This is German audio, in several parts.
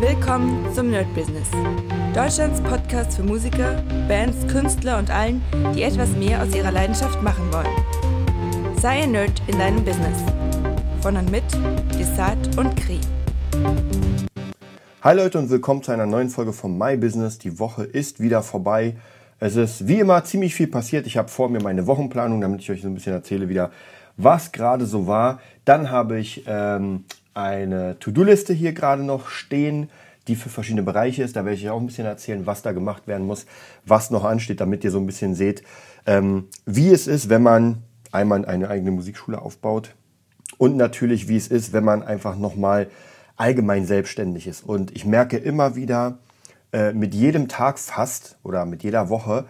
Willkommen zum Nerd Business. Deutschlands Podcast für Musiker, Bands, Künstler und allen, die etwas mehr aus ihrer Leidenschaft machen wollen. Sei ein Nerd in deinem Business. Von und mit Desart und Kri. Hi Leute und willkommen zu einer neuen Folge von My Business. Die Woche ist wieder vorbei. Es ist wie immer ziemlich viel passiert. Ich habe vor mir meine Wochenplanung, damit ich euch so ein bisschen erzähle wieder, was gerade so war. Dann habe ich ähm, eine To-Do-Liste hier gerade noch stehen, die für verschiedene Bereiche ist. Da werde ich auch ein bisschen erzählen, was da gemacht werden muss, was noch ansteht, damit ihr so ein bisschen seht, ähm, wie es ist, wenn man einmal eine eigene Musikschule aufbaut und natürlich, wie es ist, wenn man einfach nochmal allgemein selbstständig ist. Und ich merke immer wieder, äh, mit jedem Tag fast oder mit jeder Woche,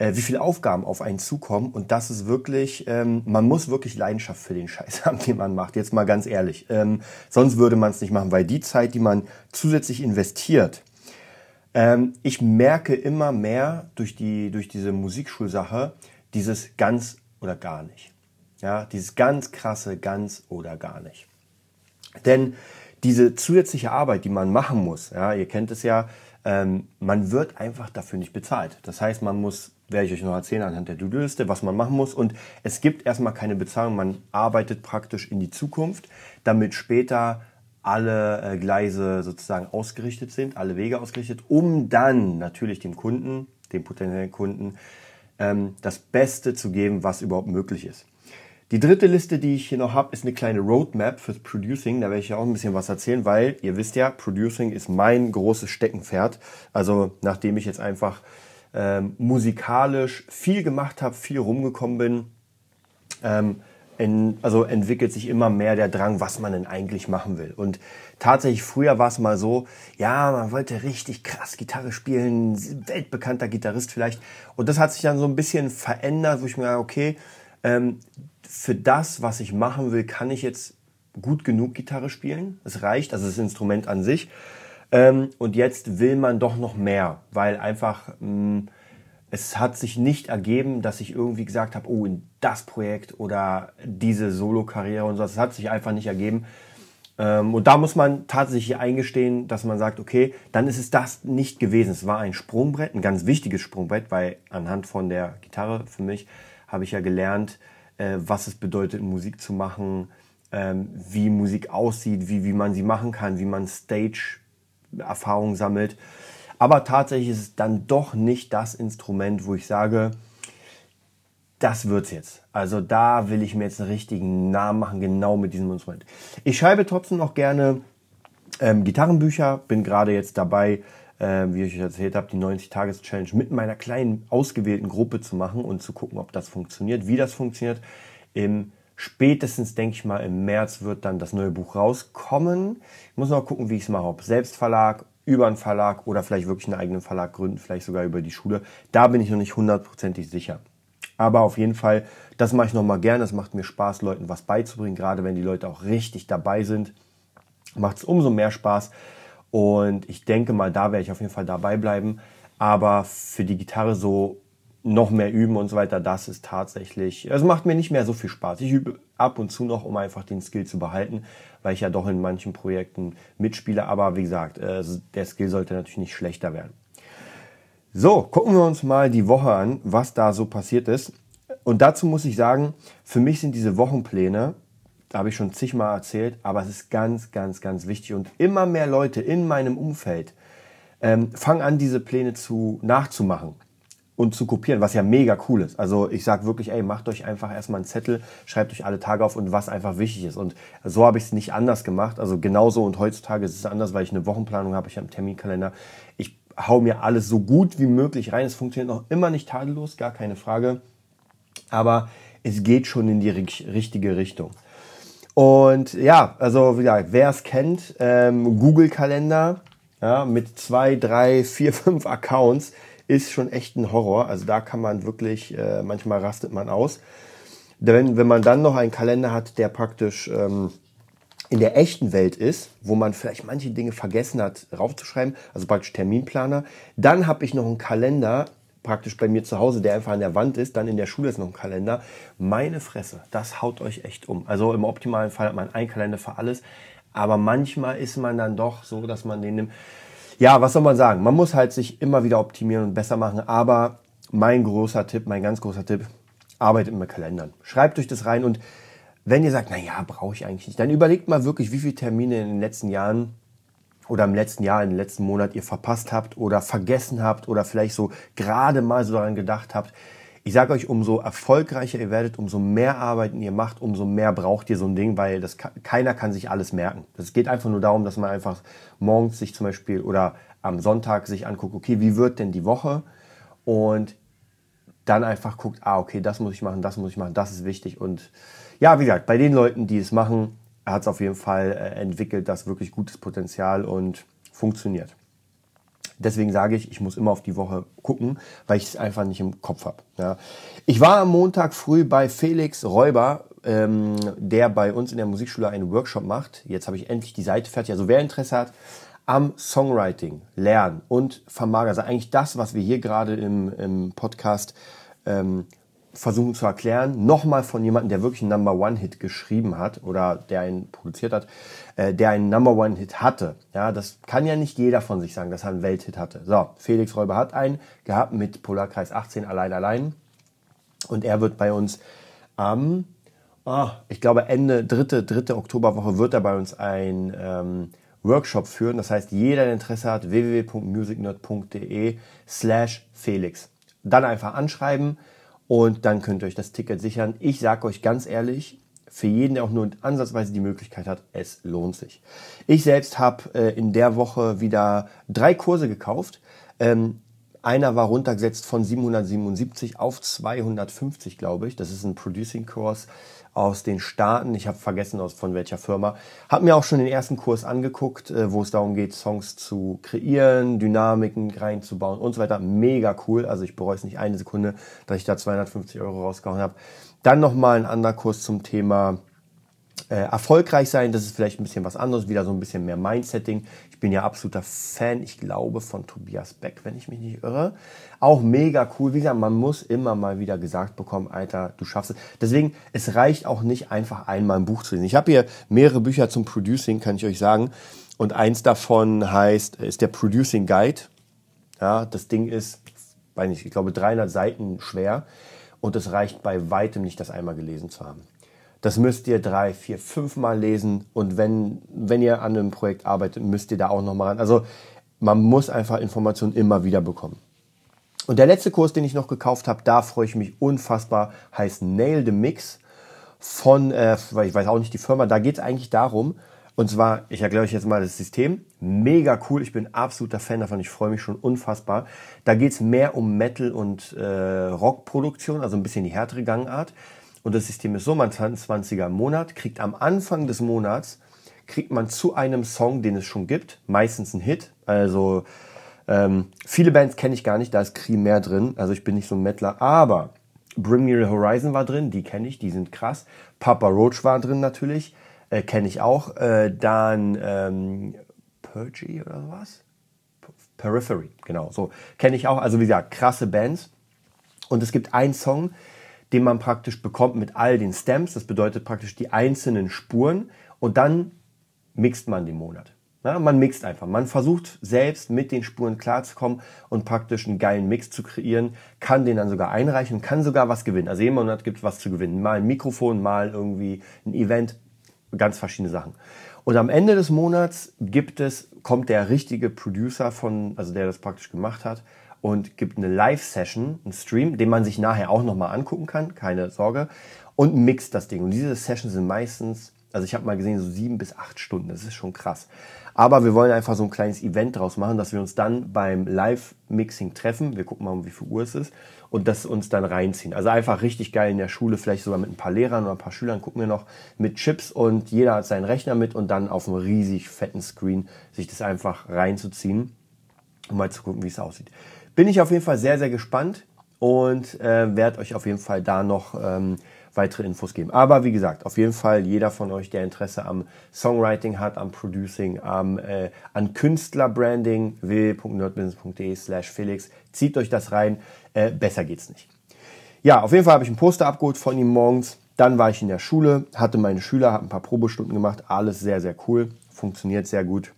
äh, wie viele Aufgaben auf einen zukommen. Und das ist wirklich, ähm, man muss wirklich Leidenschaft für den Scheiß haben, den man macht. Jetzt mal ganz ehrlich. Ähm, sonst würde man es nicht machen, weil die Zeit, die man zusätzlich investiert, ähm, ich merke immer mehr durch, die, durch diese Musikschulsache, dieses ganz oder gar nicht. Ja, dieses ganz krasse ganz oder gar nicht. Denn diese zusätzliche Arbeit, die man machen muss, ja, ihr kennt es ja, ähm, man wird einfach dafür nicht bezahlt. Das heißt, man muss werde ich euch noch erzählen anhand der To-Do-Liste, was man machen muss. Und es gibt erstmal keine Bezahlung. Man arbeitet praktisch in die Zukunft, damit später alle äh, Gleise sozusagen ausgerichtet sind, alle Wege ausgerichtet, um dann natürlich dem Kunden, dem potenziellen Kunden, ähm, das Beste zu geben, was überhaupt möglich ist. Die dritte Liste, die ich hier noch habe, ist eine kleine Roadmap fürs Producing. Da werde ich ja auch ein bisschen was erzählen, weil ihr wisst ja, Producing ist mein großes Steckenpferd. Also nachdem ich jetzt einfach ähm, musikalisch viel gemacht habe, viel rumgekommen bin, ähm, in, also entwickelt sich immer mehr der Drang, was man denn eigentlich machen will. Und tatsächlich früher war es mal so, ja, man wollte richtig krass Gitarre spielen, weltbekannter Gitarrist vielleicht. Und das hat sich dann so ein bisschen verändert, wo ich mir, okay, ähm, für das, was ich machen will, kann ich jetzt gut genug Gitarre spielen. Es reicht, also das Instrument an sich. Ähm, und jetzt will man doch noch mehr, weil einfach mh, mm, es hat sich nicht ergeben, dass ich irgendwie gesagt habe, oh, in das Projekt oder diese Solo-Karriere und so. Es hat sich einfach nicht ergeben. Ähm, und da muss man tatsächlich eingestehen, dass man sagt, okay, dann ist es das nicht gewesen. Es war ein Sprungbrett, ein ganz wichtiges Sprungbrett, weil anhand von der Gitarre für mich habe ich ja gelernt, äh, was es bedeutet, Musik zu machen, ähm, wie Musik aussieht, wie, wie man sie machen kann, wie man Stage Erfahrung sammelt. Aber tatsächlich ist es dann doch nicht das Instrument, wo ich sage, das wird's jetzt. Also da will ich mir jetzt einen richtigen Namen machen, genau mit diesem Instrument. Ich schreibe trotzdem noch gerne ähm, Gitarrenbücher, bin gerade jetzt dabei, äh, wie ich euch erzählt habe, die 90-Tages-Challenge mit meiner kleinen ausgewählten Gruppe zu machen und zu gucken, ob das funktioniert, wie das funktioniert. Im Spätestens, denke ich mal, im März wird dann das neue Buch rauskommen. Ich muss noch gucken, wie ich es mache. Ob Selbstverlag, über einen Verlag oder vielleicht wirklich einen eigenen Verlag gründen, vielleicht sogar über die Schule. Da bin ich noch nicht hundertprozentig sicher. Aber auf jeden Fall, das mache ich nochmal gerne. Es macht mir Spaß, Leuten was beizubringen. Gerade wenn die Leute auch richtig dabei sind, macht es umso mehr Spaß. Und ich denke mal, da werde ich auf jeden Fall dabei bleiben. Aber für die Gitarre so noch mehr üben und so weiter, das ist tatsächlich, es macht mir nicht mehr so viel Spaß. Ich übe ab und zu noch, um einfach den Skill zu behalten, weil ich ja doch in manchen Projekten mitspiele. Aber wie gesagt, äh, der Skill sollte natürlich nicht schlechter werden. So, gucken wir uns mal die Woche an, was da so passiert ist. Und dazu muss ich sagen, für mich sind diese Wochenpläne, da habe ich schon zigmal erzählt, aber es ist ganz, ganz, ganz wichtig. Und immer mehr Leute in meinem Umfeld ähm, fangen an, diese Pläne zu nachzumachen und zu kopieren, was ja mega cool ist. Also ich sage wirklich, ey, macht euch einfach erstmal einen Zettel, schreibt euch alle Tage auf und was einfach wichtig ist. Und so habe ich es nicht anders gemacht. Also genauso und heutzutage ist es anders, weil ich eine Wochenplanung habe, ich habe einen Terminkalender. Ich hau mir alles so gut wie möglich rein. Es funktioniert noch immer nicht tadellos, gar keine Frage. Aber es geht schon in die richtige Richtung. Und ja, also wie gesagt, wer es kennt, ähm, Google-Kalender ja, mit zwei, drei, vier, fünf Accounts ist schon echt ein Horror. Also da kann man wirklich, äh, manchmal rastet man aus. Denn wenn man dann noch einen Kalender hat, der praktisch ähm, in der echten Welt ist, wo man vielleicht manche Dinge vergessen hat raufzuschreiben, also praktisch Terminplaner, dann habe ich noch einen Kalender praktisch bei mir zu Hause, der einfach an der Wand ist, dann in der Schule ist noch ein Kalender. Meine Fresse, das haut euch echt um. Also im optimalen Fall hat man einen Kalender für alles, Aber manchmal ist man dann doch so, dass man den nimmt. Ja, was soll man sagen? Man muss halt sich immer wieder optimieren und besser machen. Aber mein großer Tipp, mein ganz großer Tipp, arbeitet mit Kalendern. Schreibt euch das rein und wenn ihr sagt, na ja, brauche ich eigentlich nicht, dann überlegt mal wirklich, wie viele Termine in den letzten Jahren oder im letzten Jahr, im letzten Monat ihr verpasst habt oder vergessen habt oder vielleicht so gerade mal so daran gedacht habt. Ich sage euch, umso erfolgreicher ihr werdet, umso mehr Arbeiten ihr macht, umso mehr braucht ihr so ein Ding, weil das keiner kann sich alles merken. Es geht einfach nur darum, dass man einfach morgens sich zum Beispiel oder am Sonntag sich anguckt, okay, wie wird denn die Woche? Und dann einfach guckt, ah, okay, das muss ich machen, das muss ich machen, das ist wichtig. Und ja, wie gesagt, bei den Leuten, die es machen, hat es auf jeden Fall äh, entwickelt, das wirklich gutes Potenzial und funktioniert. Deswegen sage ich, ich muss immer auf die Woche gucken, weil ich es einfach nicht im Kopf habe. Ja. Ich war am Montag früh bei Felix Räuber, ähm, der bei uns in der Musikschule einen Workshop macht. Jetzt habe ich endlich die Seite fertig. Also wer Interesse hat am Songwriting, Lernen und Vermagern, also eigentlich das, was wir hier gerade im, im Podcast ähm, versuchen zu erklären, nochmal von jemandem, der wirklich einen Number One Hit geschrieben hat oder der einen produziert hat, äh, der einen Number One Hit hatte. Ja, das kann ja nicht jeder von sich sagen, dass er einen Welthit hatte. So, Felix Räuber hat einen gehabt mit Polarkreis 18 allein allein und er wird bei uns am, oh, ich glaube Ende dritte dritte Oktoberwoche wird er bei uns ein ähm, Workshop führen. Das heißt, jeder, der Interesse hat, www.musicnerd.de slash Felix. Dann einfach anschreiben und dann könnt ihr euch das Ticket sichern. Ich sage euch ganz ehrlich, für jeden, der auch nur ansatzweise die Möglichkeit hat, es lohnt sich. Ich selbst habe äh, in der Woche wieder drei Kurse gekauft. Ähm, einer war runtergesetzt von 777 auf 250, glaube ich. Das ist ein Producing-Kurs aus den Staaten. Ich habe vergessen, aus von welcher Firma. Habe mir auch schon den ersten Kurs angeguckt, äh, wo es darum geht, Songs zu kreieren, Dynamiken reinzubauen und so weiter. Mega cool. Also ich bereue es nicht eine Sekunde, dass ich da 250 Euro rausgehauen habe. Dann nochmal ein anderer Kurs zum Thema äh, erfolgreich sein. Das ist vielleicht ein bisschen was anderes, wieder so ein bisschen mehr Mindsetting. Ich bin ja absoluter Fan, ich glaube, von Tobias Beck, wenn ich mich nicht irre. Auch mega cool. Wie gesagt, man muss immer mal wieder gesagt bekommen, Alter, du schaffst es. Deswegen, es reicht auch nicht einfach einmal ein Buch zu lesen. Ich habe hier mehrere Bücher zum Producing, kann ich euch sagen. Und eins davon heißt, ist der Producing Guide. Ja, das Ding ist, weiß nicht, ich glaube 300 Seiten schwer. Und es reicht bei weitem nicht, das einmal gelesen zu haben. Das müsst ihr drei, vier, fünf Mal lesen. Und wenn, wenn ihr an einem Projekt arbeitet, müsst ihr da auch nochmal ran. Also man muss einfach Informationen immer wieder bekommen. Und der letzte Kurs, den ich noch gekauft habe, da freue ich mich unfassbar, heißt Nail the Mix von, äh, ich weiß auch nicht die Firma, da geht es eigentlich darum, und zwar, ich erkläre euch jetzt mal das System. Mega cool, ich bin absoluter Fan davon, ich freue mich schon unfassbar. Da geht es mehr um Metal- und äh, Rockproduktion, also ein bisschen die härtere Gangart. Und das System ist so, man zahlt 20er im Monat, kriegt am Anfang des Monats, kriegt man zu einem Song, den es schon gibt, meistens ein Hit. Also ähm, viele Bands kenne ich gar nicht, da ist Cream mehr drin. Also ich bin nicht so ein Mettler, aber Bring Me the Horizon war drin, die kenne ich, die sind krass. Papa Roach war drin natürlich, äh, kenne ich auch. Äh, dann ähm, Purgy oder was? Periphery, genau, so kenne ich auch. Also wie gesagt, krasse Bands. Und es gibt einen Song, den man praktisch bekommt mit all den Stems. Das bedeutet praktisch die einzelnen Spuren und dann mixt man den Monat. Ja, man mixt einfach. Man versucht selbst mit den Spuren klarzukommen und praktisch einen geilen Mix zu kreieren, kann den dann sogar einreichen kann sogar was gewinnen. Also jeden Monat gibt es was zu gewinnen. Mal ein Mikrofon, mal irgendwie ein Event, ganz verschiedene Sachen. Und am Ende des Monats gibt es, kommt der richtige Producer von, also der das praktisch gemacht hat und gibt eine Live-Session, einen Stream, den man sich nachher auch nochmal angucken kann, keine Sorge, und mixt das Ding. Und diese Sessions sind meistens, also ich habe mal gesehen, so sieben bis acht Stunden, das ist schon krass. Aber wir wollen einfach so ein kleines Event draus machen, dass wir uns dann beim Live-Mixing treffen. Wir gucken mal, wie viel Uhr es ist. Und das uns dann reinziehen. Also einfach richtig geil in der Schule, vielleicht sogar mit ein paar Lehrern oder ein paar Schülern gucken wir noch mit Chips und jeder hat seinen Rechner mit und dann auf einem riesig fetten Screen sich das einfach reinzuziehen, um mal zu gucken, wie es aussieht bin ich auf jeden Fall sehr, sehr gespannt und äh, werde euch auf jeden Fall da noch ähm, weitere Infos geben. Aber wie gesagt, auf jeden Fall jeder von euch, der Interesse am Songwriting hat, am Producing, am, äh, an Künstlerbranding, www.nerdbusiness.de slash Felix, zieht euch das rein. Äh, besser geht's nicht. Ja, auf jeden Fall habe ich ein Poster abgeholt von ihm morgens. Dann war ich in der Schule, hatte meine Schüler, habe ein paar Probestunden gemacht, alles sehr, sehr cool. funktioniert sehr gut.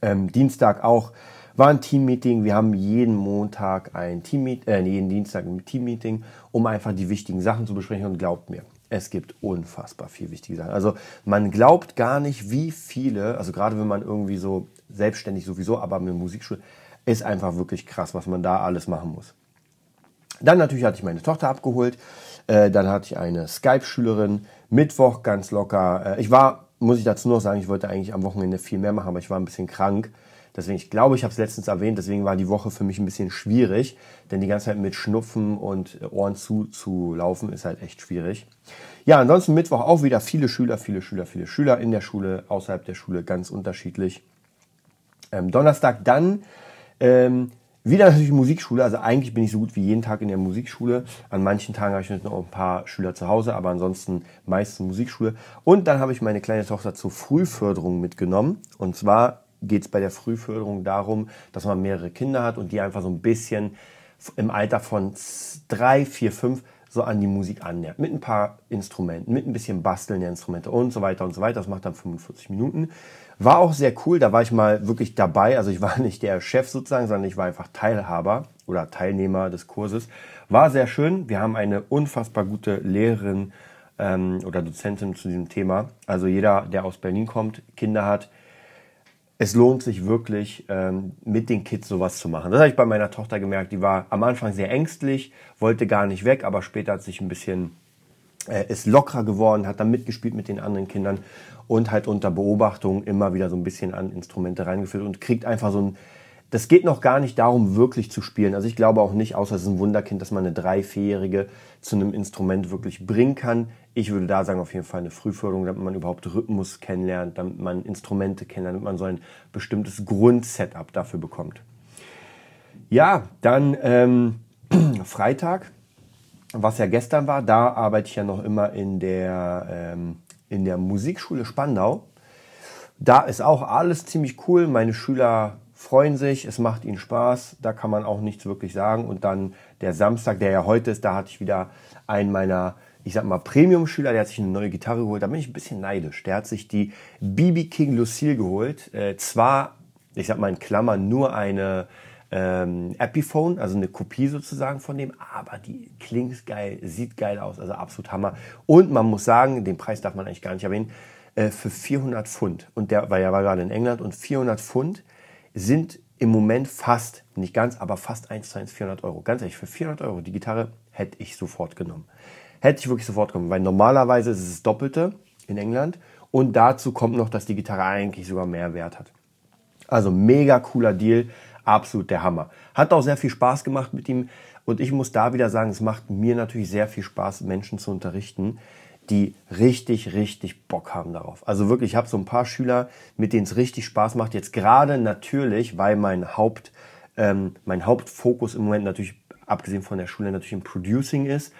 Ähm, Dienstag auch war ein Teammeeting. Wir haben jeden Montag ein Teammeeting, äh, jeden Dienstag ein Teammeeting, um einfach die wichtigen Sachen zu besprechen. Und glaubt mir, es gibt unfassbar viel wichtige Sachen. Also man glaubt gar nicht, wie viele, also gerade wenn man irgendwie so selbstständig sowieso, aber mit Musikschule, ist einfach wirklich krass, was man da alles machen muss. Dann natürlich hatte ich meine Tochter abgeholt. Äh, dann hatte ich eine Skype-Schülerin. Mittwoch ganz locker. Äh, ich war, muss ich dazu noch sagen, ich wollte eigentlich am Wochenende viel mehr machen, aber ich war ein bisschen krank. Deswegen, ich glaube, ich habe es letztens erwähnt, deswegen war die Woche für mich ein bisschen schwierig, denn die ganze Zeit mit Schnupfen und Ohren zu, zu laufen ist halt echt schwierig. Ja, ansonsten Mittwoch auch wieder viele Schüler, viele Schüler, viele Schüler in der Schule, außerhalb der Schule, ganz unterschiedlich. Ähm, Donnerstag dann ähm, wieder natürlich Musikschule, also eigentlich bin ich so gut wie jeden Tag in der Musikschule. An manchen Tagen habe ich noch ein paar Schüler zu Hause, aber ansonsten meistens Musikschule. Und dann habe ich meine kleine Tochter zur Frühförderung mitgenommen. Und zwar geht es bei der Frühförderung darum, dass man mehrere Kinder hat und die einfach so ein bisschen im Alter von drei, vier, fünf so an die Musik annähert. Mit ein paar Instrumenten, mit ein bisschen Basteln der Instrumente und so weiter und so weiter. Das macht dann 45 Minuten. War auch sehr cool, da war ich mal wirklich dabei. Also ich war nicht der Chef sozusagen, sondern ich war einfach Teilhaber oder Teilnehmer des Kurses. War sehr schön. Wir haben eine unfassbar gute Lehrerin ähm, oder Dozentin zu diesem Thema. Also jeder, der aus Berlin kommt, Kinder hat, es lohnt sich wirklich, ähm, mit den Kids sowas zu machen. Das habe ich bei meiner Tochter gemerkt. Die war am Anfang sehr ängstlich, wollte gar nicht weg, aber später hat sich ein bisschen, äh, ist lockerer geworden, hat dann mitgespielt mit den anderen Kindern und halt unter Beobachtung immer wieder so ein bisschen an Instrumente reingeführt und kriegt einfach so ein, das geht noch gar nicht darum, wirklich zu spielen. Also ich glaube auch nicht, außer es ist ein Wunderkind, dass man eine drei, zu einem Instrument wirklich bringen kann. Ich würde da sagen, auf jeden Fall eine Frühförderung, damit man überhaupt Rhythmus kennenlernt, damit man Instrumente kennenlernt, damit man so ein bestimmtes Grundsetup dafür bekommt. Ja, dann ähm, Freitag, was ja gestern war, da arbeite ich ja noch immer in der, ähm, in der Musikschule Spandau. Da ist auch alles ziemlich cool. Meine Schüler freuen sich, es macht ihnen Spaß, da kann man auch nichts wirklich sagen. Und dann der Samstag, der ja heute ist, da hatte ich wieder einen meiner ich sag mal, Premium-Schüler, der hat sich eine neue Gitarre geholt. Da bin ich ein bisschen neidisch. Der hat sich die BB King Lucille geholt. Äh, zwar, ich sag mal in Klammern, nur eine ähm, Epiphone, also eine Kopie sozusagen von dem, aber die klingt geil, sieht geil aus, also absolut Hammer. Und man muss sagen, den Preis darf man eigentlich gar nicht erwähnen, äh, für 400 Pfund. Und der, weil er war gerade in England und 400 Pfund sind im Moment fast, nicht ganz, aber fast 1 zu 1 400 Euro. Ganz ehrlich, für 400 Euro die Gitarre hätte ich sofort genommen hätte ich wirklich sofort kommen, weil normalerweise ist es das Doppelte in England und dazu kommt noch, dass die Gitarre eigentlich sogar mehr Wert hat. Also mega cooler Deal, absolut der Hammer. Hat auch sehr viel Spaß gemacht mit ihm und ich muss da wieder sagen, es macht mir natürlich sehr viel Spaß, Menschen zu unterrichten, die richtig, richtig Bock haben darauf. Also wirklich, ich habe so ein paar Schüler, mit denen es richtig Spaß macht. Jetzt gerade natürlich, weil mein Haupt, ähm, mein Hauptfokus im Moment natürlich, abgesehen von der Schule, natürlich im Producing ist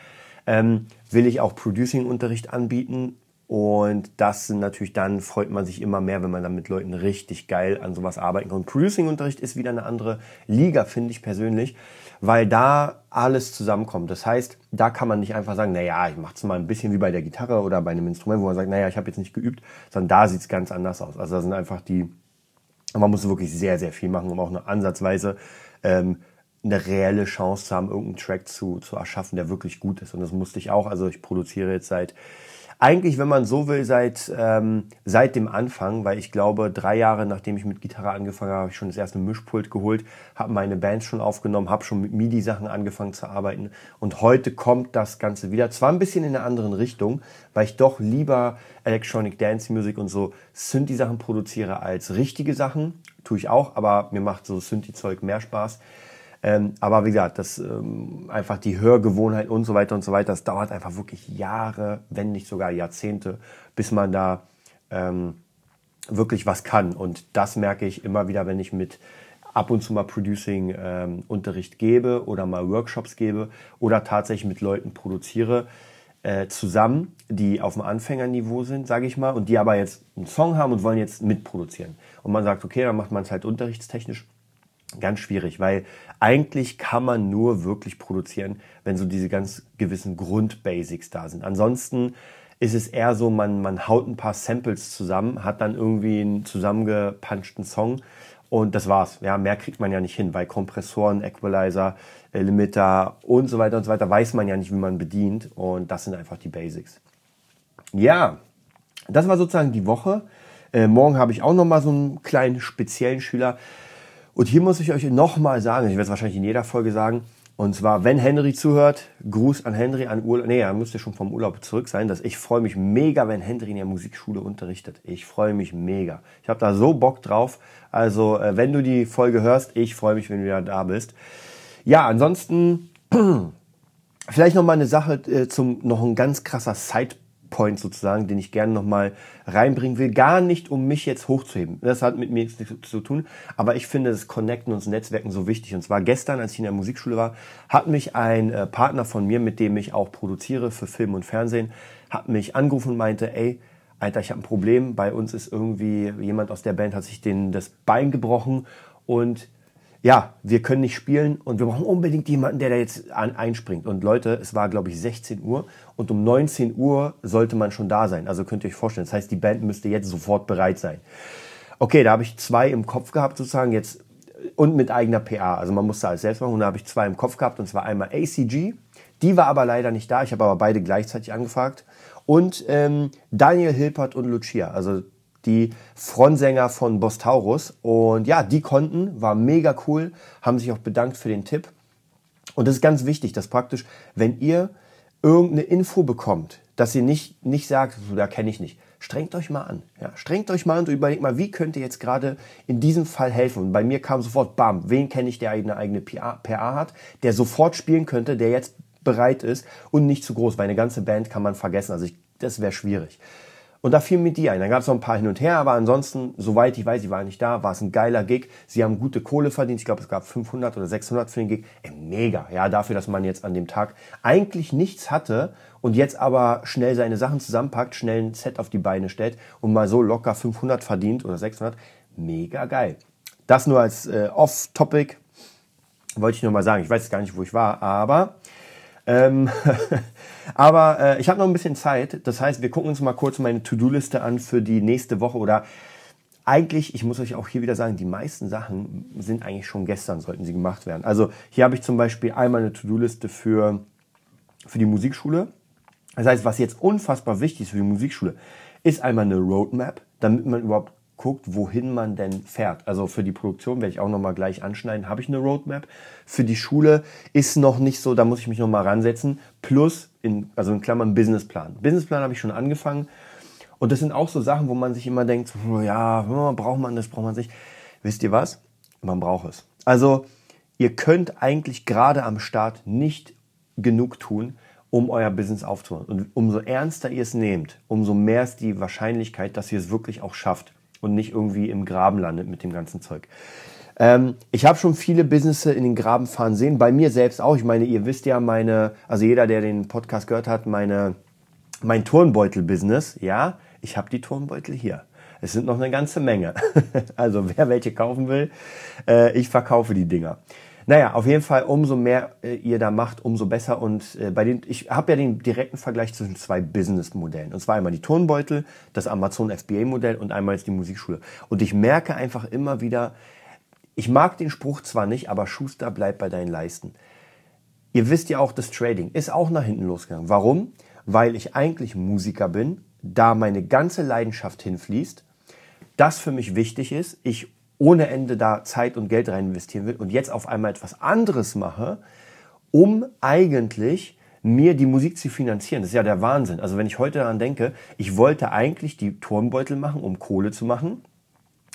ähm, will ich auch Producing-Unterricht anbieten. Und das sind natürlich dann, freut man sich immer mehr, wenn man dann mit Leuten richtig geil an sowas arbeiten kann. Und Producing-Unterricht ist wieder eine andere Liga, finde ich persönlich, weil da alles zusammenkommt. Das heißt, da kann man nicht einfach sagen, naja, ich mache es mal ein bisschen wie bei der Gitarre oder bei einem Instrument, wo man sagt, naja, ich habe jetzt nicht geübt, sondern da sieht es ganz anders aus. Also da sind einfach die, man muss wirklich sehr, sehr viel machen, um auch eine ansatzweise ähm, eine reelle Chance zu haben, irgendeinen Track zu, zu erschaffen, der wirklich gut ist. Und das musste ich auch. Also ich produziere jetzt seit, eigentlich, wenn man so will, seit, ähm, seit dem Anfang, weil ich glaube, drei Jahre nachdem ich mit Gitarre angefangen habe, habe ich schon das erste Mischpult geholt, habe meine Band schon aufgenommen, habe schon mit MIDI-Sachen angefangen zu arbeiten. Und heute kommt das Ganze wieder. Zwar ein bisschen in einer anderen Richtung, weil ich doch lieber Electronic Dance Music und so Synthi-Sachen produziere als richtige Sachen. Tue ich auch, aber mir macht so Synthi-Zeug mehr Spaß. Ähm, aber wie gesagt, das ähm, einfach die Hörgewohnheit und so weiter und so weiter, das dauert einfach wirklich Jahre, wenn nicht sogar Jahrzehnte, bis man da ähm, wirklich was kann. Und das merke ich immer wieder, wenn ich mit ab und zu mal Producing-Unterricht ähm, gebe oder mal Workshops gebe oder tatsächlich mit Leuten produziere äh, zusammen, die auf dem Anfängerniveau sind, sage ich mal, und die aber jetzt einen Song haben und wollen jetzt mitproduzieren. Und man sagt, okay, dann macht man es halt unterrichtstechnisch ganz schwierig, weil eigentlich kann man nur wirklich produzieren, wenn so diese ganz gewissen Grundbasics da sind. Ansonsten ist es eher so, man, man haut ein paar Samples zusammen, hat dann irgendwie einen zusammengepanschten Song und das war's. Ja, mehr kriegt man ja nicht hin, weil Kompressoren, Equalizer, äh, Limiter und so weiter und so weiter weiß man ja nicht, wie man bedient und das sind einfach die Basics. Ja, das war sozusagen die Woche. Äh, morgen habe ich auch noch mal so einen kleinen speziellen Schüler. Und hier muss ich euch noch mal sagen, ich werde es wahrscheinlich in jeder Folge sagen, und zwar, wenn Henry zuhört, Gruß an Henry, an Urlaub. Nee, er müsste schon vom Urlaub zurück sein. Dass ich freue mich mega, wenn Henry in der Musikschule unterrichtet. Ich freue mich mega. Ich habe da so Bock drauf. Also, äh, wenn du die Folge hörst, ich freue mich, wenn du wieder da bist. Ja, ansonsten vielleicht noch mal eine Sache äh, zum noch ein ganz krasser Side Point sozusagen, den ich gerne nochmal reinbringen will. Gar nicht, um mich jetzt hochzuheben. Das hat mit mir nichts zu tun. Aber ich finde das Connecten und das Netzwerken so wichtig. Und zwar gestern, als ich in der Musikschule war, hat mich ein äh, Partner von mir, mit dem ich auch produziere für Film und Fernsehen, hat mich angerufen und meinte, ey, Alter, ich habe ein Problem. Bei uns ist irgendwie jemand aus der Band hat sich den, das Bein gebrochen und ja, wir können nicht spielen und wir brauchen unbedingt jemanden, der da jetzt an, einspringt. Und Leute, es war, glaube ich, 16 Uhr und um 19 Uhr sollte man schon da sein. Also könnt ihr euch vorstellen, das heißt, die Band müsste jetzt sofort bereit sein. Okay, da habe ich zwei im Kopf gehabt sozusagen jetzt und mit eigener PA. Also man musste alles selbst machen und da habe ich zwei im Kopf gehabt und zwar einmal ACG. Die war aber leider nicht da. Ich habe aber beide gleichzeitig angefragt. Und ähm, Daniel Hilpert und Lucia. Also die Frontsänger von Bostaurus. Und ja, die konnten, war mega cool, haben sich auch bedankt für den Tipp. Und das ist ganz wichtig, dass praktisch, wenn ihr irgendeine Info bekommt, dass ihr nicht, nicht sagt, da kenne ich nicht. Strengt euch mal an. Ja, strengt euch mal an und überlegt mal, wie könnt ihr jetzt gerade in diesem Fall helfen? Und bei mir kam sofort, bam, wen kenne ich, der eine eigene PA, PA hat, der sofort spielen könnte, der jetzt bereit ist und nicht zu groß, weil eine ganze Band kann man vergessen. Also ich, das wäre schwierig. Und da fiel mir die ein. Dann gab es noch ein paar hin und her, aber ansonsten, soweit ich weiß, ich war nicht da, war es ein geiler Gig. Sie haben gute Kohle verdient. Ich glaube, es gab 500 oder 600 für den Gig. Ey, mega. Ja, dafür, dass man jetzt an dem Tag eigentlich nichts hatte und jetzt aber schnell seine Sachen zusammenpackt, schnell ein Set auf die Beine stellt und mal so locker 500 verdient oder 600. Mega geil. Das nur als äh, Off-Topic. Wollte ich nur mal sagen. Ich weiß gar nicht, wo ich war, aber ähm, aber äh, ich habe noch ein bisschen Zeit. Das heißt, wir gucken uns mal kurz meine To-Do-Liste an für die nächste Woche oder eigentlich, ich muss euch auch hier wieder sagen, die meisten Sachen sind eigentlich schon gestern, sollten sie gemacht werden. Also hier habe ich zum Beispiel einmal eine To-Do-Liste für, für die Musikschule. Das heißt, was jetzt unfassbar wichtig ist für die Musikschule, ist einmal eine Roadmap, damit man überhaupt guckt, wohin man denn fährt. Also für die Produktion werde ich auch nochmal gleich anschneiden, habe ich eine Roadmap. Für die Schule ist noch nicht so, da muss ich mich nochmal ransetzen. Plus, in, also in Klammern Businessplan. Businessplan habe ich schon angefangen. Und das sind auch so Sachen, wo man sich immer denkt, ja, braucht man das, braucht man sich. Wisst ihr was? Man braucht es. Also ihr könnt eigentlich gerade am Start nicht genug tun, um euer Business aufzubauen. Und umso ernster ihr es nehmt, umso mehr ist die Wahrscheinlichkeit, dass ihr es wirklich auch schafft und nicht irgendwie im Graben landet mit dem ganzen Zeug. Ähm, ich habe schon viele Businesses in den Graben fahren sehen, bei mir selbst auch. Ich meine, ihr wisst ja meine, also jeder, der den Podcast gehört hat, meine, mein Turnbeutel-Business, ja, ich habe die Turnbeutel hier. Es sind noch eine ganze Menge. also wer welche kaufen will, äh, ich verkaufe die Dinger. Naja, auf jeden Fall, umso mehr äh, ihr da macht, umso besser. Und äh, bei den, ich habe ja den direkten Vergleich zwischen zwei Business-Modellen. Und zwar einmal die Turnbeutel, das Amazon FBA-Modell und einmal jetzt die Musikschule. Und ich merke einfach immer wieder, ich mag den Spruch zwar nicht, aber Schuster bleibt bei deinen Leisten. Ihr wisst ja auch, das Trading ist auch nach hinten losgegangen. Warum? Weil ich eigentlich Musiker bin, da meine ganze Leidenschaft hinfließt, das für mich wichtig ist, ich ohne Ende da Zeit und Geld rein investieren will und jetzt auf einmal etwas anderes mache, um eigentlich mir die Musik zu finanzieren. Das ist ja der Wahnsinn. Also wenn ich heute daran denke, ich wollte eigentlich die Turmbeutel machen, um Kohle zu machen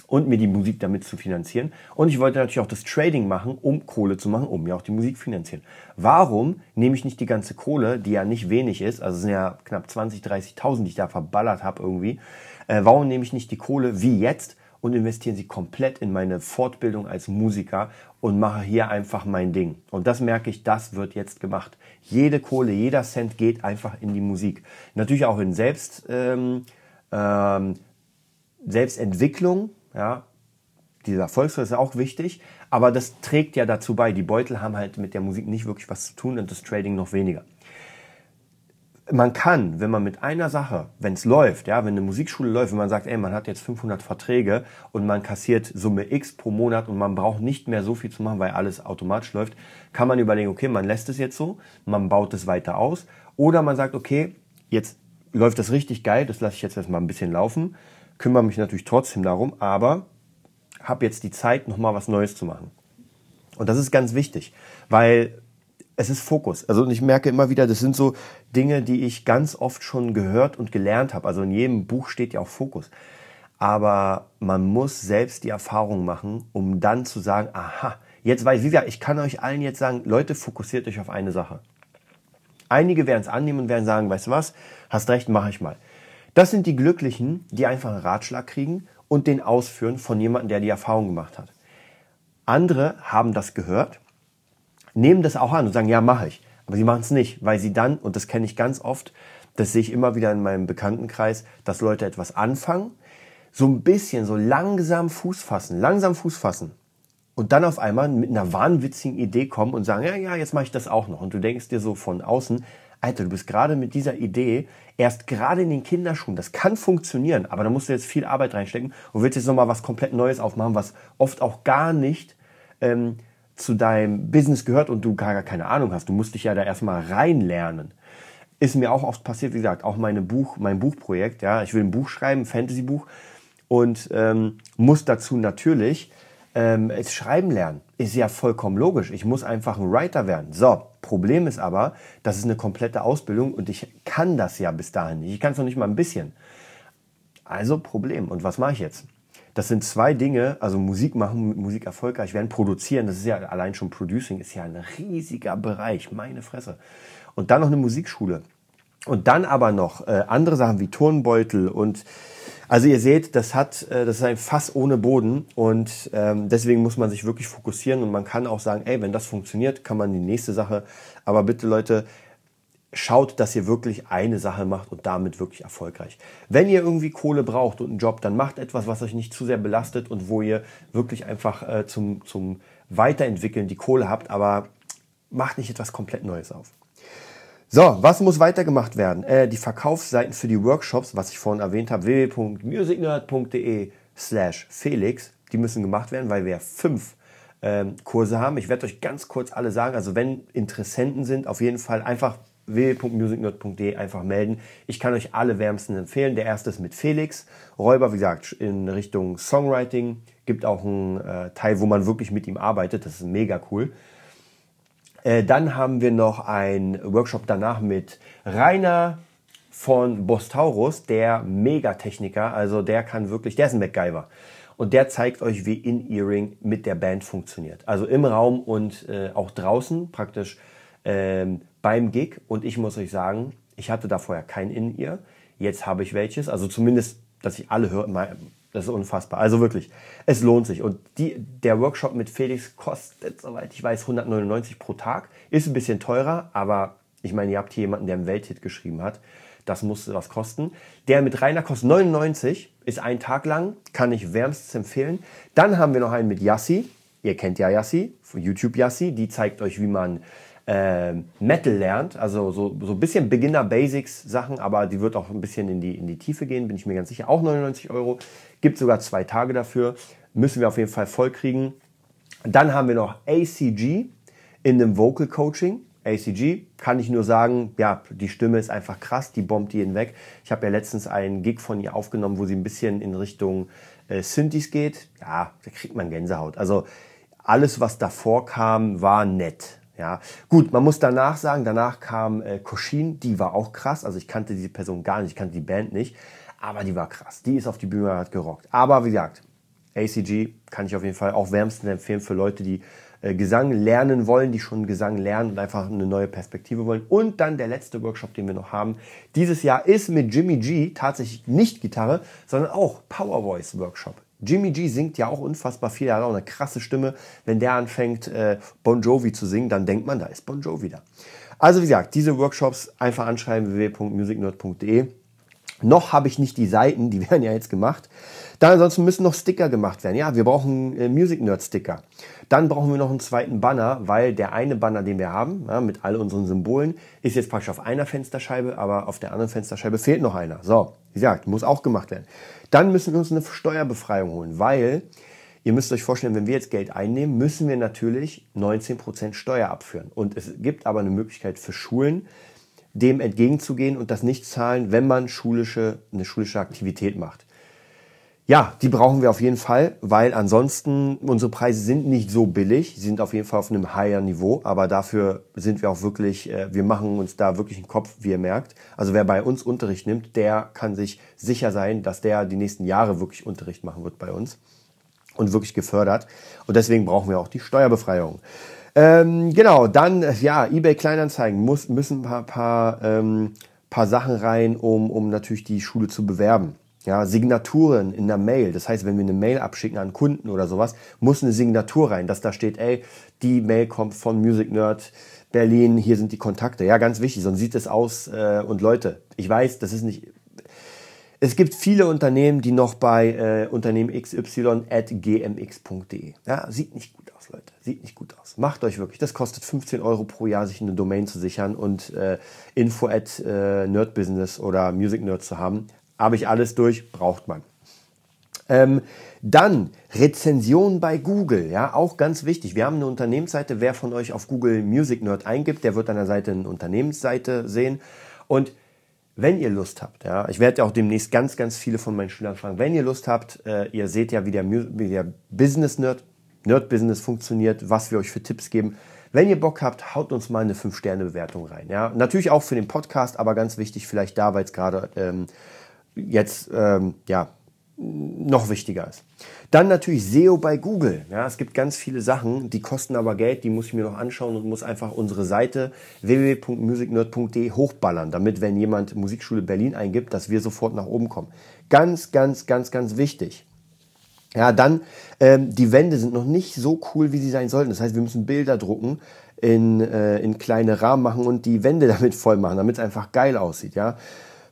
und mir die Musik damit zu finanzieren. Und ich wollte natürlich auch das Trading machen, um Kohle zu machen, um mir auch die Musik finanzieren. Warum nehme ich nicht die ganze Kohle, die ja nicht wenig ist, also sind ja knapp 20, 30.000, die ich da verballert habe irgendwie, äh, warum nehme ich nicht die Kohle wie jetzt und investieren sie komplett in meine Fortbildung als Musiker und mache hier einfach mein Ding. Und das merke ich, das wird jetzt gemacht. Jede Kohle, jeder Cent geht einfach in die Musik. Natürlich auch in Selbst, ähm, ähm, Selbstentwicklung, ja, dieser Erfolgsfall ist auch wichtig, aber das trägt ja dazu bei. Die Beutel haben halt mit der Musik nicht wirklich was zu tun und das Trading noch weniger. Man kann, wenn man mit einer Sache, wenn es läuft, ja, wenn eine Musikschule läuft, wenn man sagt, ey, man hat jetzt 500 Verträge und man kassiert Summe X pro Monat und man braucht nicht mehr so viel zu machen, weil alles automatisch läuft, kann man überlegen, okay, man lässt es jetzt so, man baut es weiter aus oder man sagt, okay, jetzt läuft das richtig geil, das lasse ich jetzt erstmal ein bisschen laufen, kümmere mich natürlich trotzdem darum, aber habe jetzt die Zeit, nochmal was Neues zu machen. Und das ist ganz wichtig, weil es ist Fokus. Also ich merke immer wieder, das sind so Dinge, die ich ganz oft schon gehört und gelernt habe. Also in jedem Buch steht ja auch Fokus. Aber man muss selbst die Erfahrung machen, um dann zu sagen, aha, jetzt weiß ich, wie gesagt, ich kann euch allen jetzt sagen, Leute, fokussiert euch auf eine Sache. Einige werden es annehmen und werden sagen, weißt du was, hast recht, mache ich mal. Das sind die Glücklichen, die einfach einen Ratschlag kriegen und den ausführen von jemandem, der die Erfahrung gemacht hat. Andere haben das gehört nehmen das auch an und sagen, ja, mache ich. Aber sie machen es nicht, weil sie dann, und das kenne ich ganz oft, das sehe ich immer wieder in meinem Bekanntenkreis, dass Leute etwas anfangen, so ein bisschen, so langsam Fuß fassen, langsam Fuß fassen. Und dann auf einmal mit einer wahnwitzigen Idee kommen und sagen, ja, ja, jetzt mache ich das auch noch. Und du denkst dir so von außen, Alter, du bist gerade mit dieser Idee erst gerade in den Kinderschuhen. Das kann funktionieren, aber da musst du jetzt viel Arbeit reinstecken und willst jetzt nochmal was komplett Neues aufmachen, was oft auch gar nicht ähm, zu deinem Business gehört und du gar keine Ahnung hast. Du musst dich ja da erstmal reinlernen. Ist mir auch oft passiert, wie gesagt, auch meine Buch, mein Buchprojekt. Ja, ich will ein Buch schreiben, ein Fantasy-Buch und ähm, muss dazu natürlich ähm, es schreiben lernen. Ist ja vollkommen logisch. Ich muss einfach ein Writer werden. So, Problem ist aber, das ist eine komplette Ausbildung und ich kann das ja bis dahin nicht. Ich kann es noch nicht mal ein bisschen. Also Problem. Und was mache ich jetzt? Das sind zwei Dinge, also Musik machen, Musik erfolgreich werden, produzieren, das ist ja allein schon Producing, ist ja ein riesiger Bereich, meine Fresse. Und dann noch eine Musikschule. Und dann aber noch äh, andere Sachen wie Turnbeutel und also ihr seht, das hat, äh, das ist ein Fass ohne Boden und ähm, deswegen muss man sich wirklich fokussieren und man kann auch sagen, ey, wenn das funktioniert, kann man die nächste Sache. Aber bitte Leute, schaut, dass ihr wirklich eine Sache macht und damit wirklich erfolgreich. Wenn ihr irgendwie Kohle braucht und einen Job, dann macht etwas, was euch nicht zu sehr belastet und wo ihr wirklich einfach äh, zum, zum Weiterentwickeln die Kohle habt, aber macht nicht etwas komplett Neues auf. So, was muss weitergemacht werden? Äh, die Verkaufsseiten für die Workshops, was ich vorhin erwähnt habe, www.musicnerd.de slash Felix, die müssen gemacht werden, weil wir fünf ähm, Kurse haben. Ich werde euch ganz kurz alle sagen, also wenn Interessenten sind, auf jeden Fall einfach www.musicnerd.de einfach melden. Ich kann euch alle wärmsten empfehlen. Der erste ist mit Felix Räuber, wie gesagt, in Richtung Songwriting. Gibt auch einen äh, Teil, wo man wirklich mit ihm arbeitet. Das ist mega cool. Äh, dann haben wir noch einen Workshop danach mit Rainer von Bostaurus, der Megatechniker. Also der kann wirklich, der ist ein MacGyver. Und der zeigt euch, wie In-Earing mit der Band funktioniert. Also im Raum und äh, auch draußen praktisch ähm, beim Gig und ich muss euch sagen, ich hatte da vorher kein In-Ear. Jetzt habe ich welches, also zumindest, dass ich alle höre. Das ist unfassbar. Also wirklich, es lohnt sich. Und die, der Workshop mit Felix kostet, soweit ich weiß, 199 pro Tag. Ist ein bisschen teurer, aber ich meine, ihr habt hier jemanden, der einen Welthit geschrieben hat. Das musste was kosten. Der mit Rainer kostet 99, ist ein Tag lang, kann ich wärmstens empfehlen. Dann haben wir noch einen mit Yassi. Ihr kennt ja Yassi, YouTube Yassi. Die zeigt euch, wie man äh, Metal lernt, also so, so ein bisschen Beginner-Basics-Sachen, aber die wird auch ein bisschen in die, in die Tiefe gehen, bin ich mir ganz sicher. Auch 99 Euro. Gibt sogar zwei Tage dafür. Müssen wir auf jeden Fall voll kriegen. Dann haben wir noch ACG in dem Vocal Coaching. ACG kann ich nur sagen, ja, die Stimme ist einfach krass, die bombt jeden weg. Ich habe ja letztens einen Gig von ihr aufgenommen, wo sie ein bisschen in Richtung äh, Synthes geht. Ja, da kriegt man Gänsehaut. Also alles, was davor kam, war nett. Ja, gut, man muss danach sagen, danach kam äh, Koshin, die war auch krass. Also ich kannte diese Person gar nicht, ich kannte die Band nicht, aber die war krass. Die ist auf die Bühne hat gerockt. Aber wie gesagt, ACG kann ich auf jeden Fall auch wärmstens empfehlen für Leute, die äh, Gesang lernen wollen, die schon Gesang lernen und einfach eine neue Perspektive wollen. Und dann der letzte Workshop, den wir noch haben, dieses Jahr ist mit Jimmy G tatsächlich nicht Gitarre, sondern auch Power Voice Workshop. Jimmy G singt ja auch unfassbar viel, er hat auch eine krasse Stimme. Wenn der anfängt, äh, Bon Jovi zu singen, dann denkt man, da ist Bon Jovi da. Also wie gesagt, diese Workshops einfach anschreiben www.musicnerd.de Noch habe ich nicht die Seiten, die werden ja jetzt gemacht. Dann ansonsten müssen noch Sticker gemacht werden. Ja, wir brauchen äh, Music Nerd Sticker. Dann brauchen wir noch einen zweiten Banner, weil der eine Banner, den wir haben, ja, mit all unseren Symbolen, ist jetzt praktisch auf einer Fensterscheibe, aber auf der anderen Fensterscheibe fehlt noch einer. So, wie gesagt, muss auch gemacht werden. Dann müssen wir uns eine Steuerbefreiung holen, weil ihr müsst euch vorstellen, wenn wir jetzt Geld einnehmen, müssen wir natürlich 19% Steuer abführen. Und es gibt aber eine Möglichkeit für Schulen, dem entgegenzugehen und das nicht zahlen, wenn man schulische, eine schulische Aktivität macht. Ja, die brauchen wir auf jeden Fall, weil ansonsten unsere Preise sind nicht so billig, sie sind auf jeden Fall auf einem higher Niveau, aber dafür sind wir auch wirklich, äh, wir machen uns da wirklich einen Kopf, wie ihr merkt. Also wer bei uns Unterricht nimmt, der kann sich sicher sein, dass der die nächsten Jahre wirklich Unterricht machen wird bei uns und wirklich gefördert. Und deswegen brauchen wir auch die Steuerbefreiung. Ähm, genau, dann, ja, eBay Kleinanzeigen muss, müssen ein paar, paar, ähm, paar Sachen rein, um, um natürlich die Schule zu bewerben. Ja, Signaturen in der Mail. Das heißt, wenn wir eine Mail abschicken an Kunden oder sowas, muss eine Signatur rein, dass da steht, ey, die Mail kommt von Music Nerd Berlin, hier sind die Kontakte. Ja, ganz wichtig, sonst sieht es aus. Äh, und Leute, ich weiß, das ist nicht. Es gibt viele Unternehmen, die noch bei äh, Unternehmen XY at gmx.de. Ja, sieht nicht gut aus, Leute. Sieht nicht gut aus. Macht euch wirklich. Das kostet 15 Euro pro Jahr, sich eine Domain zu sichern und äh, info at äh, Nerdbusiness oder Music Nerd zu haben. Habe ich alles durch, braucht man. Ähm, dann Rezension bei Google, ja, auch ganz wichtig. Wir haben eine Unternehmensseite. Wer von euch auf Google Music Nerd eingibt, der wird an der Seite eine Unternehmensseite sehen. Und wenn ihr Lust habt, ja, ich werde ja auch demnächst ganz, ganz viele von meinen Schülern fragen, wenn ihr Lust habt, äh, ihr seht ja, wie der, wie der Business Nerd, Nerd Business funktioniert, was wir euch für Tipps geben. Wenn ihr Bock habt, haut uns mal eine 5-Sterne-Bewertung rein. Ja, natürlich auch für den Podcast, aber ganz wichtig vielleicht da, weil es gerade ähm, jetzt ähm, ja noch wichtiger ist. Dann natürlich SEO bei Google. Ja, es gibt ganz viele Sachen, die kosten aber Geld, die muss ich mir noch anschauen und muss einfach unsere Seite www.musicnerd.de hochballern, damit wenn jemand Musikschule Berlin eingibt, dass wir sofort nach oben kommen. Ganz, ganz, ganz, ganz wichtig. Ja, dann ähm, die Wände sind noch nicht so cool, wie sie sein sollten. Das heißt, wir müssen Bilder drucken, in, äh, in kleine Rahmen machen und die Wände damit voll machen, damit es einfach geil aussieht. Ja,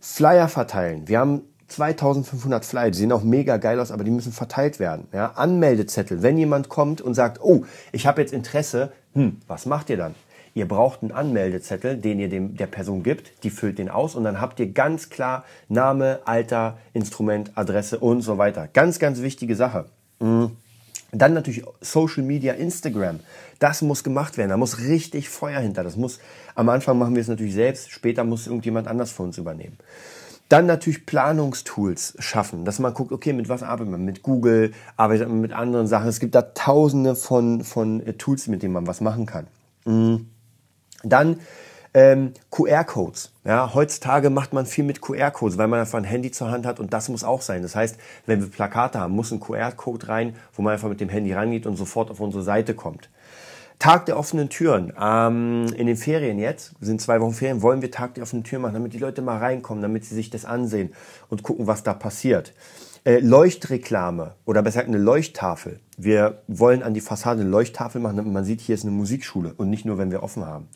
Flyer verteilen. Wir haben 2500 Flyer, die sehen auch mega geil aus, aber die müssen verteilt werden. Ja, Anmeldezettel. Wenn jemand kommt und sagt, oh, ich habe jetzt Interesse, hm, was macht ihr dann? Ihr braucht einen Anmeldezettel, den ihr dem, der Person gibt, die füllt den aus und dann habt ihr ganz klar Name, Alter, Instrument, Adresse und so weiter. Ganz, ganz wichtige Sache. Mhm. Dann natürlich Social Media, Instagram. Das muss gemacht werden. Da muss richtig Feuer hinter. Das muss, am Anfang machen wir es natürlich selbst, später muss irgendjemand anders für uns übernehmen. Dann natürlich Planungstools schaffen, dass man guckt, okay, mit was arbeitet man? Mit Google, arbeitet man mit anderen Sachen. Es gibt da tausende von, von äh, Tools, mit denen man was machen kann. Mhm. Dann ähm, QR-Codes. Ja, heutzutage macht man viel mit QR-Codes, weil man einfach ein Handy zur Hand hat und das muss auch sein. Das heißt, wenn wir Plakate haben, muss ein QR-Code rein, wo man einfach mit dem Handy rangeht und sofort auf unsere Seite kommt. Tag der offenen Türen. Ähm, in den Ferien jetzt, sind zwei Wochen Ferien, wollen wir Tag der offenen Türen machen, damit die Leute mal reinkommen, damit sie sich das ansehen und gucken, was da passiert. Äh, Leuchtreklame oder besser gesagt eine Leuchttafel. Wir wollen an die Fassade eine Leuchttafel machen, damit man sieht, hier ist eine Musikschule und nicht nur, wenn wir offen haben.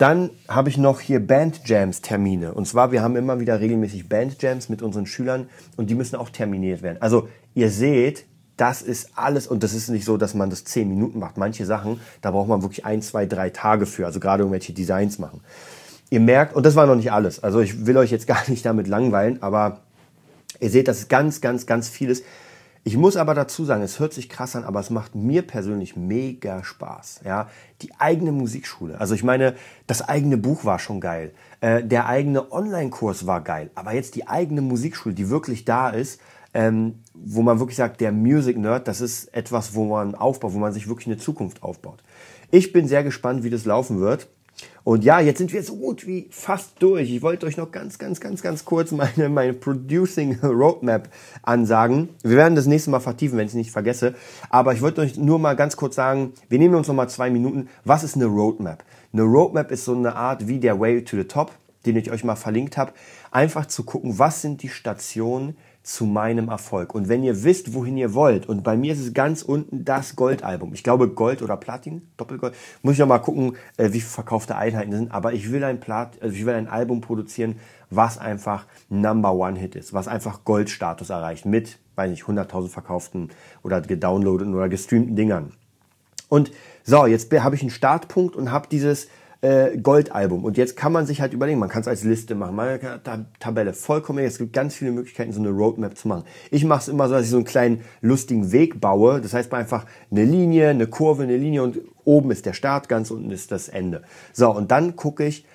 Dann habe ich noch hier Bandjams-Termine. Und zwar, wir haben immer wieder regelmäßig Bandjams mit unseren Schülern und die müssen auch terminiert werden. Also ihr seht, das ist alles, und das ist nicht so, dass man das zehn Minuten macht. Manche Sachen, da braucht man wirklich ein, zwei, drei Tage für. Also gerade irgendwelche Designs machen. Ihr merkt, und das war noch nicht alles. Also ich will euch jetzt gar nicht damit langweilen, aber ihr seht, dass es ganz, ganz, ganz viel ist. Ich muss aber dazu sagen, es hört sich krass an, aber es macht mir persönlich mega Spaß. Ja, die eigene Musikschule. Also ich meine, das eigene Buch war schon geil, äh, der eigene Online-Kurs war geil, aber jetzt die eigene Musikschule, die wirklich da ist, ähm, wo man wirklich sagt, der Music Nerd, das ist etwas, wo man aufbaut, wo man sich wirklich eine Zukunft aufbaut. Ich bin sehr gespannt, wie das laufen wird. Und ja, jetzt sind wir so gut wie fast durch. Ich wollte euch noch ganz, ganz, ganz, ganz kurz meine, meine Producing Roadmap ansagen. Wir werden das nächste Mal vertiefen, wenn ich es nicht vergesse. Aber ich wollte euch nur mal ganz kurz sagen, wir nehmen uns noch mal zwei Minuten. Was ist eine Roadmap? Eine Roadmap ist so eine Art wie der Way to the Top, den ich euch mal verlinkt habe. Einfach zu gucken, was sind die Stationen, zu meinem Erfolg. Und wenn ihr wisst, wohin ihr wollt, und bei mir ist es ganz unten das Goldalbum. Ich glaube Gold oder Platin, Doppelgold. Muss ich noch mal gucken, äh, wie verkaufte Einheiten sind. Aber ich will ein Plat, also ich will ein Album produzieren, was einfach Number One Hit ist, was einfach Goldstatus erreicht mit, weiß nicht, 100.000 verkauften oder gedownloadeten oder gestreamten Dingern. Und so, jetzt habe ich einen Startpunkt und habe dieses äh, Goldalbum. Und jetzt kann man sich halt überlegen, man kann es als Liste machen, meine Tabelle, vollkommen, es gibt ganz viele Möglichkeiten, so eine Roadmap zu machen. Ich mache es immer so, dass ich so einen kleinen lustigen Weg baue. Das heißt einfach eine Linie, eine Kurve, eine Linie und oben ist der Start, ganz unten ist das Ende. So, und dann gucke ich,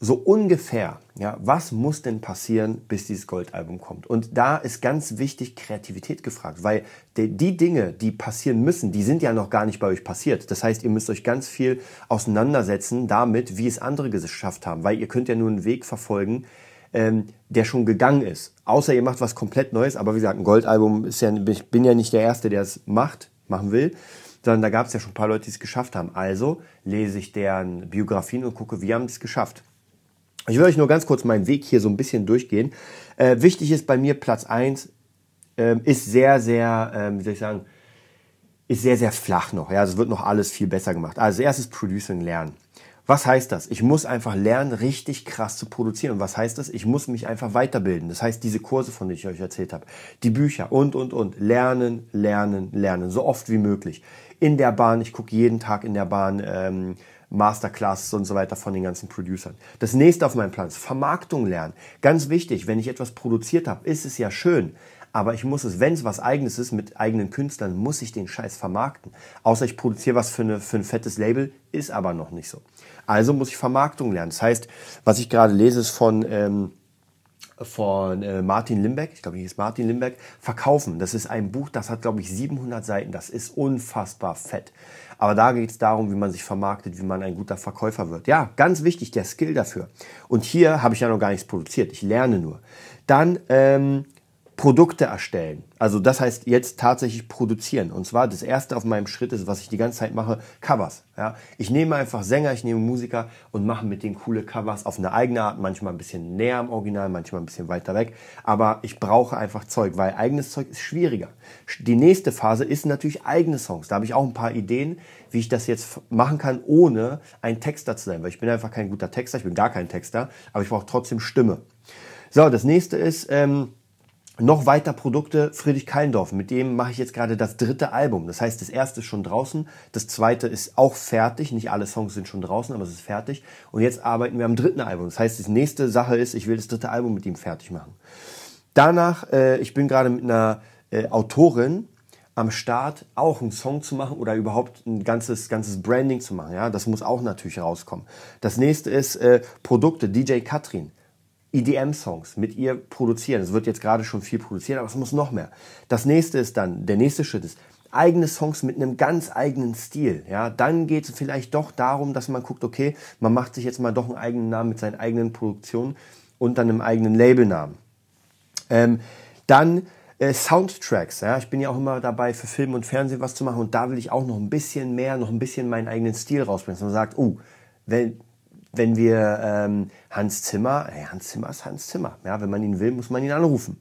so ungefähr, ja, was muss denn passieren, bis dieses Goldalbum kommt? Und da ist ganz wichtig Kreativität gefragt, weil die, die, Dinge, die passieren müssen, die sind ja noch gar nicht bei euch passiert. Das heißt, ihr müsst euch ganz viel auseinandersetzen damit, wie es andere geschafft haben, weil ihr könnt ja nur einen Weg verfolgen, ähm, der schon gegangen ist. Außer ihr macht was komplett Neues, aber wie gesagt, ein Goldalbum ist ja, ich bin ja nicht der Erste, der es macht, machen will sondern da gab es ja schon ein paar Leute, die es geschafft haben. Also lese ich deren Biografien und gucke, wie haben sie es geschafft. Ich will euch nur ganz kurz meinen Weg hier so ein bisschen durchgehen. Äh, wichtig ist bei mir Platz 1, äh, ist sehr, sehr, äh, wie soll ich sagen, ist sehr, sehr flach noch. Ja, es wird noch alles viel besser gemacht. Also erstes Producing lernen. Was heißt das? Ich muss einfach lernen, richtig krass zu produzieren. Und was heißt das? Ich muss mich einfach weiterbilden. Das heißt, diese Kurse, von denen ich euch erzählt habe, die Bücher und, und, und. Lernen, lernen, lernen. So oft wie möglich. In der Bahn, ich gucke jeden Tag in der Bahn ähm, Masterclasses und so weiter von den ganzen Producern. Das nächste auf meinem Plan ist Vermarktung lernen. Ganz wichtig, wenn ich etwas produziert habe, ist es ja schön. Aber ich muss es, wenn es was eigenes ist mit eigenen Künstlern, muss ich den Scheiß vermarkten. Außer ich produziere was für, eine, für ein fettes Label, ist aber noch nicht so. Also muss ich Vermarktung lernen. Das heißt, was ich gerade lese, ist von, ähm, von äh, Martin Limbeck, ich glaube, hier ist Martin Limbeck, Verkaufen. Das ist ein Buch, das hat, glaube ich, 700 Seiten. Das ist unfassbar fett. Aber da geht es darum, wie man sich vermarktet, wie man ein guter Verkäufer wird. Ja, ganz wichtig, der Skill dafür. Und hier habe ich ja noch gar nichts produziert. Ich lerne nur. Dann ähm, Produkte erstellen. Also das heißt jetzt tatsächlich produzieren. Und zwar das erste auf meinem Schritt ist, was ich die ganze Zeit mache, Covers. Ja, ich nehme einfach Sänger, ich nehme Musiker und mache mit denen coole Covers auf eine eigene Art, manchmal ein bisschen näher am Original, manchmal ein bisschen weiter weg. Aber ich brauche einfach Zeug, weil eigenes Zeug ist schwieriger. Die nächste Phase ist natürlich eigene Songs. Da habe ich auch ein paar Ideen, wie ich das jetzt machen kann, ohne ein Texter zu sein. Weil ich bin einfach kein guter Texter, ich bin gar kein Texter, aber ich brauche trotzdem Stimme. So, das nächste ist, ähm, noch weiter Produkte Friedrich Keindorf. Mit dem mache ich jetzt gerade das dritte Album. Das heißt, das erste ist schon draußen, das zweite ist auch fertig. Nicht alle Songs sind schon draußen, aber es ist fertig. Und jetzt arbeiten wir am dritten Album. Das heißt, die nächste Sache ist, ich will das dritte Album mit ihm fertig machen. Danach, äh, ich bin gerade mit einer äh, Autorin am Start, auch einen Song zu machen oder überhaupt ein ganzes, ganzes Branding zu machen. Ja, das muss auch natürlich rauskommen. Das nächste ist äh, Produkte, DJ Katrin. EDM-Songs mit ihr produzieren. Es wird jetzt gerade schon viel produziert, aber es muss noch mehr. Das nächste ist dann, der nächste Schritt ist, eigene Songs mit einem ganz eigenen Stil. Ja, dann geht es vielleicht doch darum, dass man guckt, okay, man macht sich jetzt mal doch einen eigenen Namen mit seinen eigenen Produktionen und dann einem eigenen Labelnamen. Ähm, dann äh, Soundtracks. Ja, ich bin ja auch immer dabei, für Film und Fernsehen was zu machen und da will ich auch noch ein bisschen mehr, noch ein bisschen meinen eigenen Stil rausbringen. Dass man sagt, oh, wenn, wenn wir ähm, Hans Zimmer, hey, Hans Zimmer ist Hans Zimmer. Ja, wenn man ihn will, muss man ihn anrufen.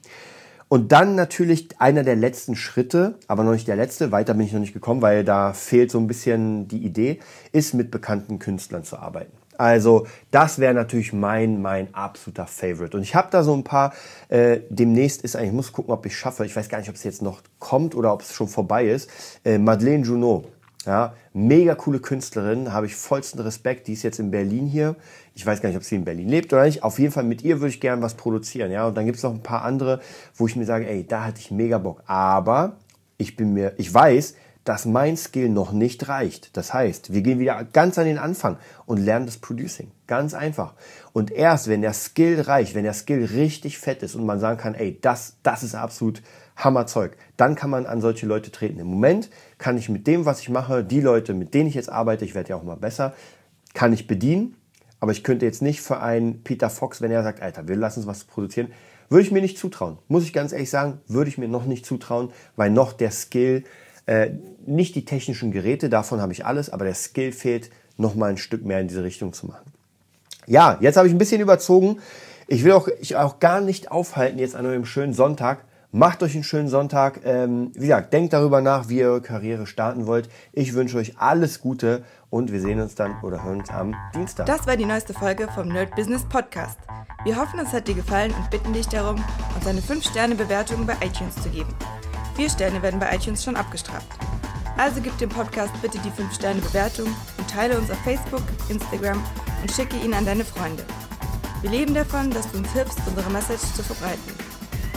Und dann natürlich einer der letzten Schritte, aber noch nicht der letzte, weiter bin ich noch nicht gekommen, weil da fehlt so ein bisschen die Idee, ist mit bekannten Künstlern zu arbeiten. Also das wäre natürlich mein mein absoluter Favorite. Und ich habe da so ein paar. Äh, demnächst ist eigentlich, ich muss gucken, ob ich schaffe. Ich weiß gar nicht, ob es jetzt noch kommt oder ob es schon vorbei ist. Äh, Madeleine Junot ja, mega coole Künstlerin, habe ich vollsten Respekt. Die ist jetzt in Berlin hier. Ich weiß gar nicht, ob sie in Berlin lebt oder nicht. Auf jeden Fall mit ihr würde ich gerne was produzieren. Ja, und dann gibt es noch ein paar andere, wo ich mir sage, ey, da hatte ich mega Bock. Aber ich bin mir, ich weiß, dass mein Skill noch nicht reicht. Das heißt, wir gehen wieder ganz an den Anfang und lernen das Producing. Ganz einfach. Und erst wenn der Skill reicht, wenn der Skill richtig fett ist und man sagen kann, ey, das, das ist absolut Hammerzeug. Dann kann man an solche Leute treten. Im Moment kann ich mit dem, was ich mache, die Leute, mit denen ich jetzt arbeite, ich werde ja auch mal besser, kann ich bedienen. Aber ich könnte jetzt nicht für einen Peter Fox, wenn er sagt, Alter, wir lassen uns was produzieren, würde ich mir nicht zutrauen. Muss ich ganz ehrlich sagen, würde ich mir noch nicht zutrauen, weil noch der Skill, äh, nicht die technischen Geräte, davon habe ich alles, aber der Skill fehlt, noch mal ein Stück mehr in diese Richtung zu machen. Ja, jetzt habe ich ein bisschen überzogen. Ich will auch, ich auch gar nicht aufhalten jetzt an einem schönen Sonntag Macht euch einen schönen Sonntag. Ähm, wie gesagt, denkt darüber nach, wie ihr eure Karriere starten wollt. Ich wünsche euch alles Gute und wir sehen uns dann oder hören uns am Dienstag. Das war die neueste Folge vom Nerd Business Podcast. Wir hoffen, es hat dir gefallen und bitten dich darum, uns eine 5-Sterne-Bewertung bei iTunes zu geben. Vier Sterne werden bei iTunes schon abgestraft. Also gib dem Podcast bitte die 5-Sterne-Bewertung und teile uns auf Facebook, Instagram und schicke ihn an deine Freunde. Wir leben davon, dass du uns hilfst, unsere Message zu verbreiten.